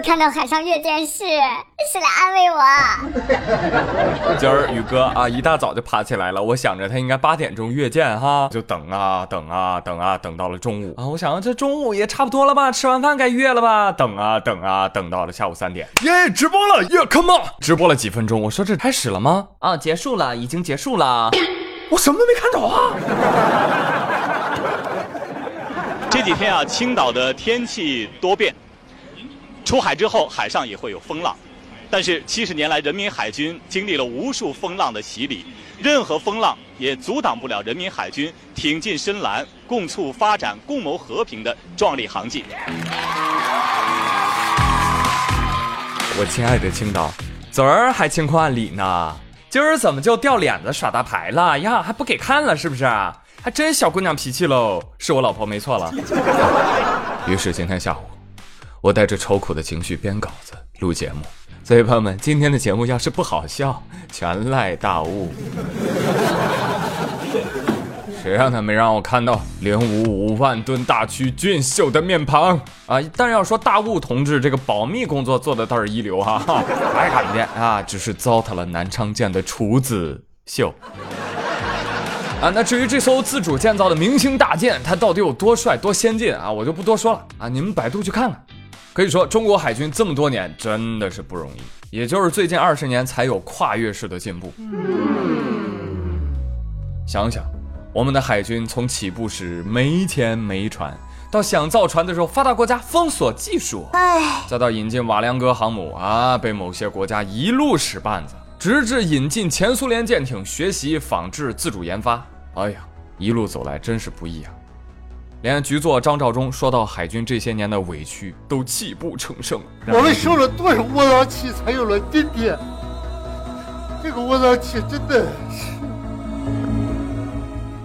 看到海上月见是是来安慰我。今儿宇哥啊，一大早就爬起来了。我想着他应该八点钟月见哈，就等啊等啊等啊，等到了中午啊。我想这中午也差不多了吧，吃完饭该月了吧？等啊等啊，等到了下午三点，耶，直播了，耶，come on，直播了几分钟。我说这开始了吗？啊，结束了，已经结束了。我什么都没看着啊。这几天啊，青岛的天气多变。出海之后，海上也会有风浪，但是七十年来，人民海军经历了无数风浪的洗礼，任何风浪也阻挡不了人民海军挺进深蓝、共促发展、共谋和平的壮丽航迹。我亲爱的青岛，昨儿还情况理呢，今儿怎么就掉脸子耍大牌了呀？还不给看了是不是？还真小姑娘脾气喽，是我老婆没错了。于是今天下午。我带着愁苦的情绪编稿子录节目，所以朋友们，今天的节目要是不好笑，全赖大雾。谁让他没让我看到零五五万吨大驱俊秀的面庞啊！但是要说大雾同志这个保密工作做的倒是一流哈，还敢见啊，只是糟蹋了南昌舰的厨子秀。啊，那至于这艘自主建造的明星大舰，它到底有多帅、多先进啊，我就不多说了啊，你们百度去看看。可以说，中国海军这么多年真的是不容易，也就是最近二十年才有跨越式的进步。想想，我们的海军从起步时没钱没船，到想造船的时候发达国家封锁技术，哎，再到引进瓦良格航母啊，被某些国家一路使绊子，直至引进前苏联舰艇，学习仿制自主研发，哎呀，一路走来真是不易啊。连局座张召忠说到海军这些年的委屈，都泣不成声。我们受了多少窝囊气，才有了今天？这个窝囊气真的是……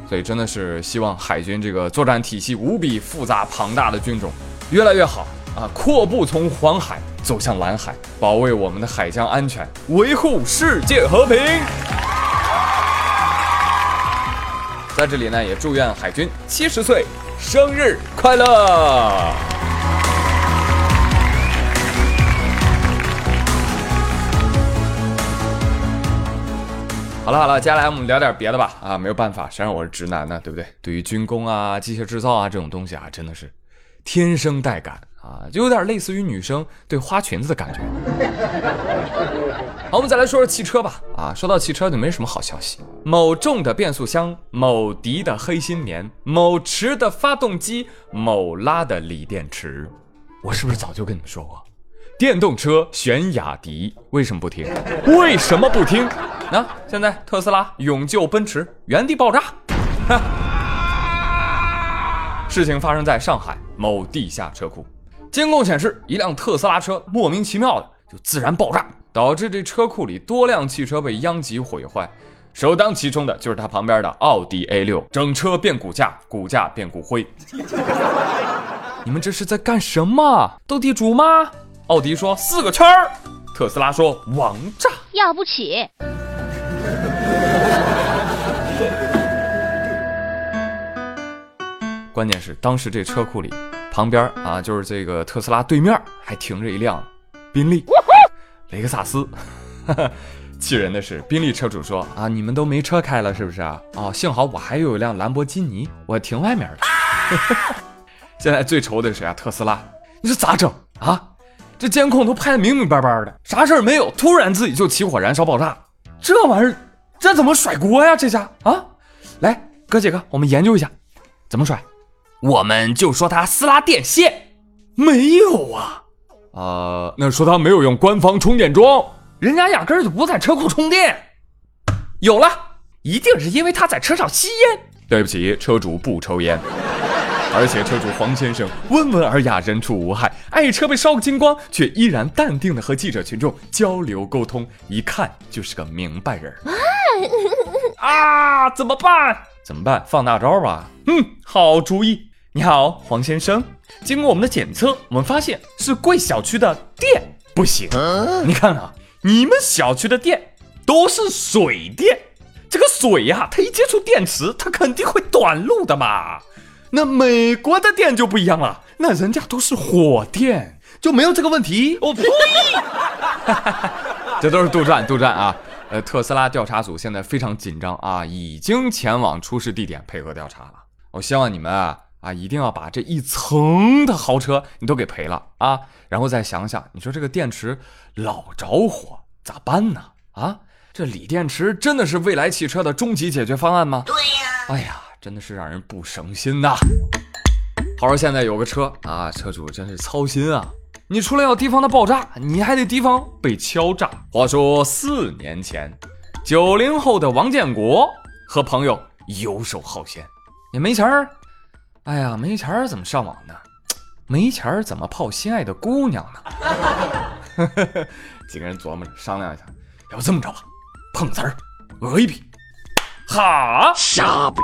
所以真的是希望海军这个作战体系无比复杂庞大的军种越来越好啊！阔步从黄海走向蓝海，保卫我们的海疆安全，维护世界和平。在这里呢，也祝愿海军七十岁。生日快乐！好了好了，接下来我们聊点别的吧。啊，没有办法，谁让我是直男呢？对不对？对于军工啊、机械制造啊这种东西啊，真的是天生带感。啊，就有点类似于女生对花裙子的感觉。好，我们再来说说汽车吧。啊，说到汽车就没什么好消息。某重的变速箱，某迪的黑心棉，某驰的发动机，某拉的锂电池。我是不是早就跟你们说过，电动车选雅迪？为什么不听？为什么不听？那现在特斯拉勇救奔驰，原地爆炸。事情发生在上海某地下车库。监控显示，一辆特斯拉车莫名其妙的就自燃爆炸，导致这车库里多辆汽车被殃及毁坏。首当其冲的就是它旁边的奥迪 A 六，整车变骨架，骨架变骨灰。你们这是在干什么？斗地主吗？奥迪说四个圈儿，特斯拉说王炸，要不起。关键是当时这车库里。旁边啊，就是这个特斯拉对面还停着一辆宾利、雷克萨斯。气人的是，宾利车主说啊，你们都没车开了是不是啊？哦，幸好我还有一辆兰博基尼，我停外面的。现在最愁的是谁啊？特斯拉，你说咋整啊？这监控都拍的明明白白的，啥事儿没有，突然自己就起火燃烧爆炸，这玩意儿这怎么甩锅呀？这下啊，来哥几个，我们研究一下怎么甩。我们就说他撕拉电线，没有啊，呃，那说他没有用官方充电桩，人家压根儿就不在车库充电。有了，一定是因为他在车上吸烟。对不起，车主不抽烟，而且车主黄先生温文尔雅，人畜无害，爱车被烧个精光，却依然淡定的和记者群众交流沟通，一看就是个明白人。啊，怎么办？怎么办？放大招吧。嗯，好主意。你好，黄先生。经过我们的检测，我们发现是贵小区的电不行。你看啊，你们小区的电都是水电，这个水呀、它一接触电池，它肯定会短路的嘛。那美国的电就不一样了，那人家都是火电，就没有这个问题。我呸！这都是杜撰，杜撰啊！呃，特斯拉调查组现在非常紧张啊，已经前往出事地点配合调查了。我希望你们啊啊，一定要把这一层的豪车你都给赔了啊，然后再想想，你说这个电池老着火咋办呢？啊，这锂电池真的是未来汽车的终极解决方案吗？对呀。哎呀，真的是让人不省心呐。好说现在有个车啊，车主真是操心啊。你除了要提防它爆炸，你还得提防被敲诈。话说四年前，九零后的王建国和朋友游手好闲，也没钱儿。哎呀，没钱儿怎么上网呢？没钱儿怎么泡心爱的姑娘呢？几个人琢磨着商量一下，要不这么着吧，碰瓷儿，讹一笔。哈，傻逼！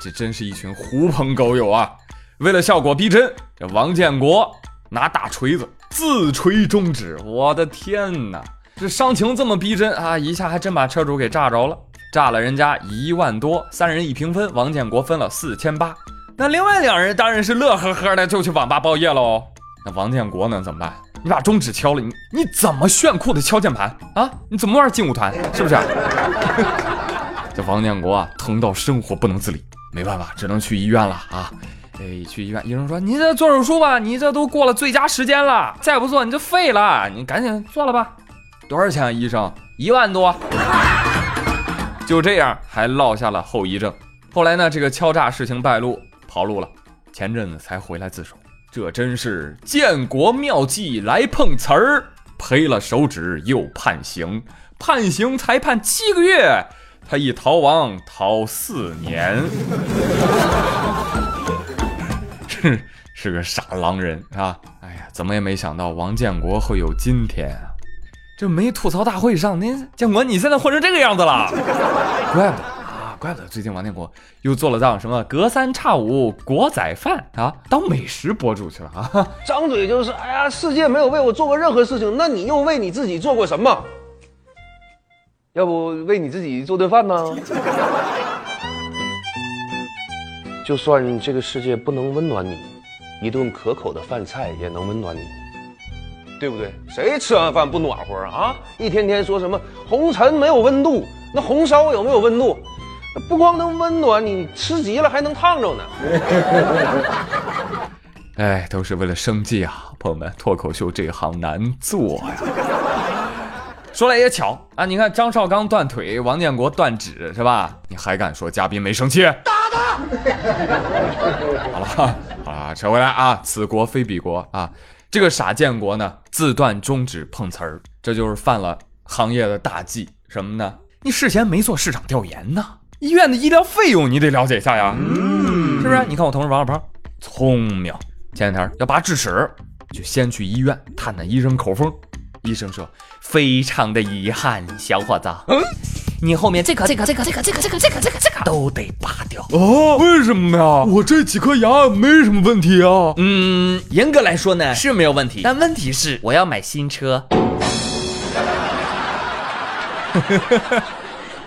这真是一群狐朋狗友啊！为了效果逼真，这王建国拿大锤子自锤中指，我的天哪！这伤情这么逼真啊，一下还真把车主给炸着了，炸了人家一万多，三人一平分，王建国分了四千八。那另外两人当然是乐呵呵的就去网吧包夜喽。那王建国呢？怎么办？你把中指敲了，你你怎么炫酷的敲键盘啊？你怎么玩劲舞团？是不是？这王建国啊，疼到生活不能自理，没办法，只能去医院了啊。哎，去医院，医生说你这做手术吧，你这都过了最佳时间了，再不做你就废了，你赶紧做了吧。多少钱啊，医生？一万多。就这样，还落下了后遗症。后来呢，这个敲诈事情败露，跑路了，前阵子才回来自首。这真是建国妙计来碰瓷儿，赔了手指又判刑，判刑才判七个月，他一逃亡逃四年。是是个傻狼人啊！哎呀，怎么也没想到王建国会有今天啊！这没吐槽大会上，您建国你现在混成这个样子了，怪不得，怪不得最近王建国又做了档什么隔三差五国仔饭啊，当美食博主去了啊！张嘴就是，哎呀，世界没有为我做过任何事情，那你又为你自己做过什么？要不为你自己做顿饭呢？就算这个世界不能温暖你，一顿可口的饭菜也能温暖你，对不对？谁吃完饭不暖和啊？一天天说什么红尘没有温度，那红烧有没有温度？那不光能温暖你，吃急了还能烫着呢。哎，都是为了生计啊，朋友们，脱口秀这行难做呀。说来也巧啊，你看张绍刚断腿，王建国断指，是吧？你还敢说嘉宾没生气？打他 好了，好了，扯回来啊，此国非彼国啊。这个傻建国呢，自断中指碰瓷儿，这就是犯了行业的大忌，什么呢？你事先没做市场调研呢，医院的医疗费用你得了解一下呀，嗯是不是？你看我同事王小胖，聪明，前两天要拔智齿，就先去医院探探医生口风。医生说：“非常的遗憾，小伙子，嗯你后面这颗、这颗、这颗、这颗、这颗、这颗、这颗、这颗、这颗都得拔掉。哦，为什么呀？我这几颗牙没什么问题啊。嗯，严格来说呢是没有问题，但问题是我要买新车。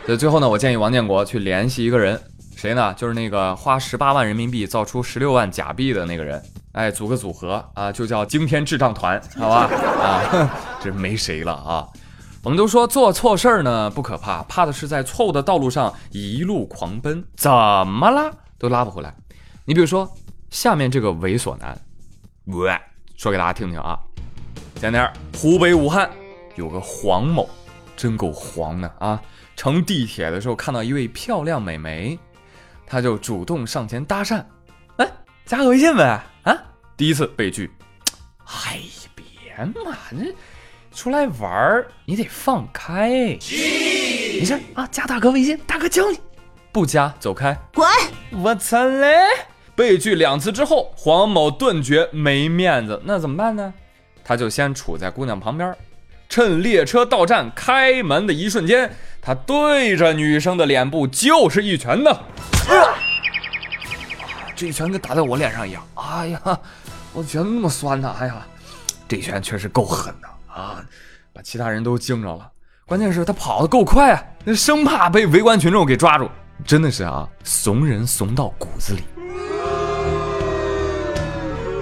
所以最后呢，我建议王建国去联系一个人，谁呢？就是那个花十八万人民币造出十六万假币的那个人。哎，组个组合啊，就叫惊天智障团，好吧？啊，这没谁了啊。我们都说做错事儿呢不可怕，怕的是在错误的道路上一路狂奔，怎么拉都拉不回来。你比如说下面这个猥琐男，喂，说给大家听听啊。前天湖北武汉有个黄某，真够黄的啊！乘地铁的时候看到一位漂亮美眉，他就主动上前搭讪，哎，加个微信呗。啊，第一次被拒。哎呀，别嘛，这出来玩儿你得放开。没事啊，加大哥微信，大哥教你。不加，走开，滚！我操嘞！被拒两次之后，黄某顿觉没面子，那怎么办呢？他就先杵在姑娘旁边，趁列车到站开门的一瞬间，他对着女生的脸部就是一拳呢。这一拳跟打在我脸上一样。哎呀，我觉得那么酸呢。哎呀，这一拳确实够狠的啊，把其他人都惊着了。关键是他跑得够快啊，生怕被围观群众给抓住。真的是啊，怂人怂到骨子里。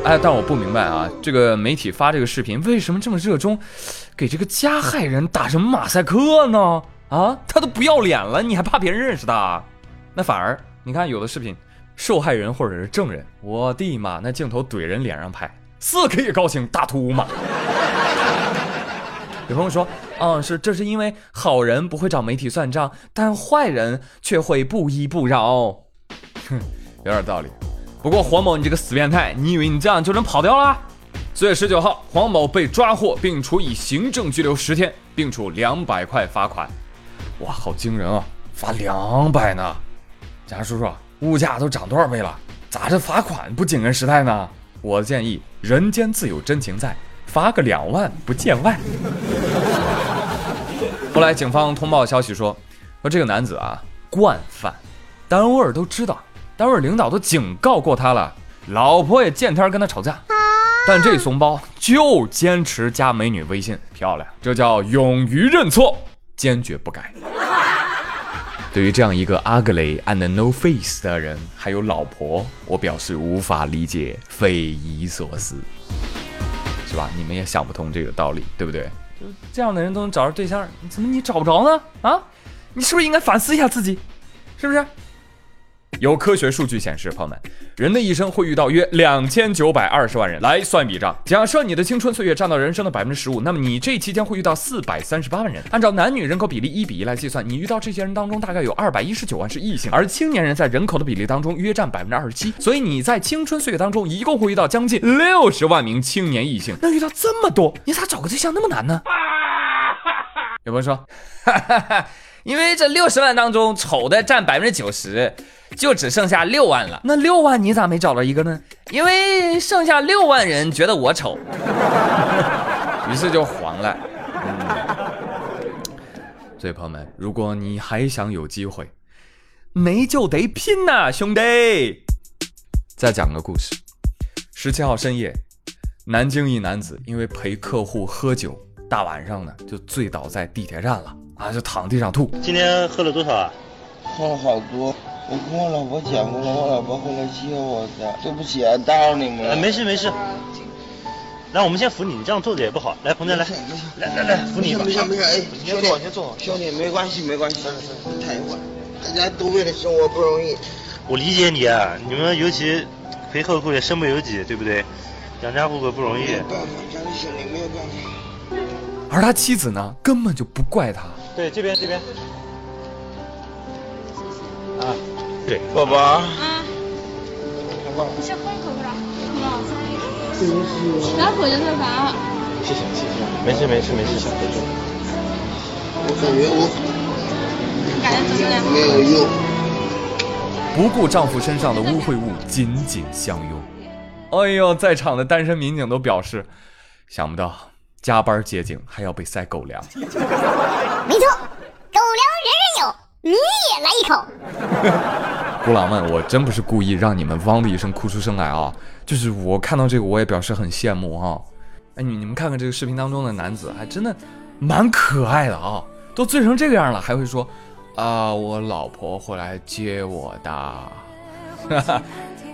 哎，但我不明白啊，这个媒体发这个视频为什么这么热衷，给这个加害人打什么马赛克呢？啊，他都不要脸了，你还怕别人认识他？那反而你看有的视频。受害人或者是证人，我的妈，那镜头怼人脸上拍，四可以高兴大吐嘛？有朋友说，嗯，是这是因为好人不会找媒体算账，但坏人却会不依不饶。哼，有点道理。不过黄某，你这个死变态，你以为你这样就能跑掉了？四月十九号，黄某被抓获并处以行政拘留十天，并处两百块罚款。哇，好惊人啊！罚两百呢，警察叔叔。物价都涨多少倍了？咋这罚款不紧跟时代呢？我建议，人间自有真情在，罚个两万不见外。后来警方通报消息说，说这个男子啊惯犯，单位都知道，单位领导都警告过他了，老婆也见天跟他吵架，但这怂包就坚持加美女微信，漂亮，这叫勇于认错，坚决不改。对于这样一个 ugly and no face 的人，还有老婆，我表示无法理解，匪夷所思，是吧？你们也想不通这个道理，对不对？就这样的人都能找着对象，怎么你找不着呢？啊，你是不是应该反思一下自己？是不是？有科学数据显示，朋友们，人的一生会遇到约两千九百二十万人。来算笔账，假设你的青春岁月占到人生的百分之十五，那么你这期间会遇到四百三十八万人。按照男女人口比例一比一来计算，你遇到这些人当中，大概有二百一十九万是异性，而青年人在人口的比例当中约占百分之二十七。所以你在青春岁月当中，一共会遇到将近六十万名青年异性。那遇到这么多，你咋找个对象那么难呢？有朋友说，哈哈哈。因为这六十万当中，丑的占百分之九十，就只剩下六万了。那六万你咋没找到一个呢？因为剩下六万人觉得我丑，于是就黄了。所以朋友们，如果你还想有机会，没就得拼呐，兄弟！再讲个故事：十七号深夜，南京一男子因为陪客户喝酒，大晚上呢就醉倒在地铁站了。啊！就躺地上吐。今天喝了多少啊？喝了好多。我跟我老婆讲过了，我老婆会来接我的。对不起啊，打扰你们了。没事没事。来，我们先扶你，你这样坐着也不好。来，彭真来，来来来，扶你。没事没事，哎，你先坐先坐。兄弟，没关系没关系。太会儿，大家都为了生活不容易。我理解你啊，你们尤其陪客户也身不由己，对不对？养家糊口不容易。没办法，家里兄弟没有办法。而他妻子呢，根本就不怪他。对，这边这边。啊，对，宝宝。啊。你先喝一口不啦？对不起。拿口就吃饭。谢谢谢谢，没事没事没事。我感觉我。感觉怎么样？没有用。不顾丈夫身上的污秽物，紧紧相拥。哎呦，在场的单身民警都表示，想不到。加班接警还要被塞狗粮，没错，狗粮人人有，你也来一口。古朗们，我真不是故意让你们汪的一声哭出声来啊！就是我看到这个，我也表示很羡慕哈。哎，你你们看看这个视频当中的男子，还真的蛮可爱的啊！都醉成这个样了，还会说啊，我老婆会来接我的。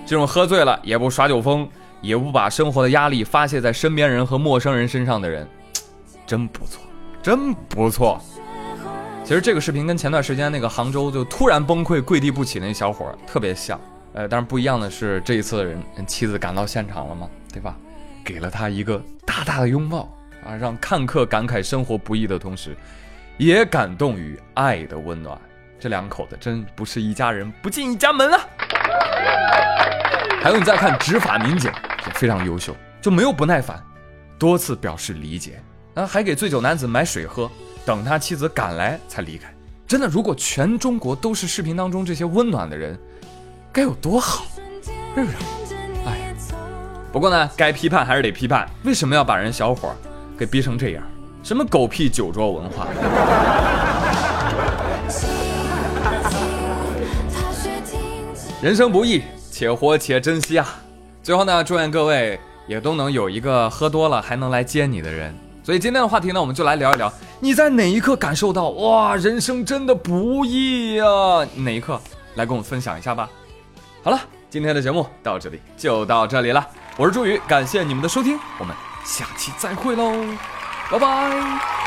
这种喝醉了也不耍酒疯。也不把生活的压力发泄在身边人和陌生人身上的人，真不错，真不错。其实这个视频跟前段时间那个杭州就突然崩溃跪地不起那小伙特别像，呃，但是不一样的是这一次的人妻子赶到现场了嘛，对吧？给了他一个大大的拥抱啊，让看客感慨生活不易的同时，也感动于爱的温暖。这两口子真不是一家人不进一家门啊！还有你再看执法民警。也非常优秀，就没有不耐烦，多次表示理解，啊，还给醉酒男子买水喝，等他妻子赶来才离开。真的，如果全中国都是视频当中这些温暖的人，该有多好，是不是？哎，不过呢，该批判还是得批判，为什么要把人小伙给逼成这样？什么狗屁酒桌文化？人生不易，且活且珍惜啊！最后呢，祝愿各位也都能有一个喝多了还能来接你的人。所以今天的话题呢，我们就来聊一聊，你在哪一刻感受到哇，人生真的不易呀？哪一刻？来跟我们分享一下吧。好了，今天的节目到这里就到这里了。我是朱宇，感谢你们的收听，我们下期再会喽，拜拜。